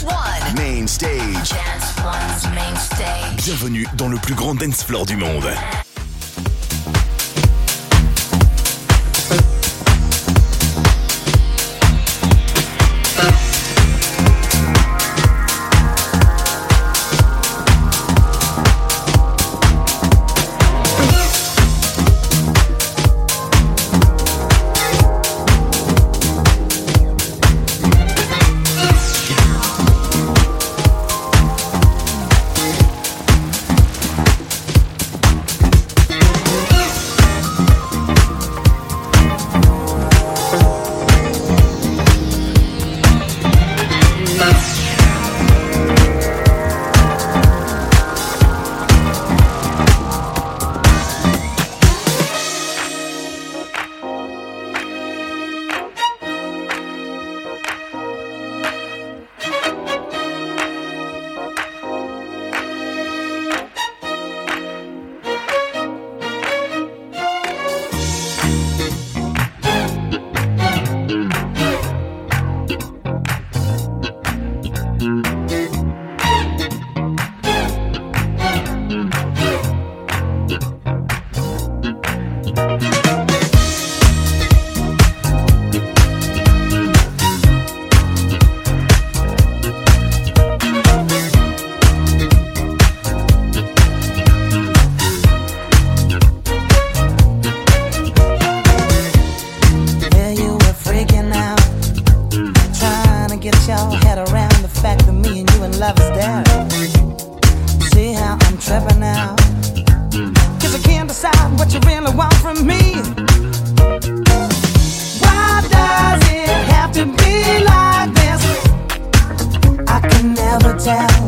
Dance main stage. Bienvenue dans le plus grand dance floor du monde. they want from me. Why does it have to be like this? I can never tell.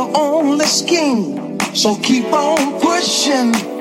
Your only scheme. So keep on pushing.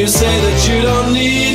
You say that you don't need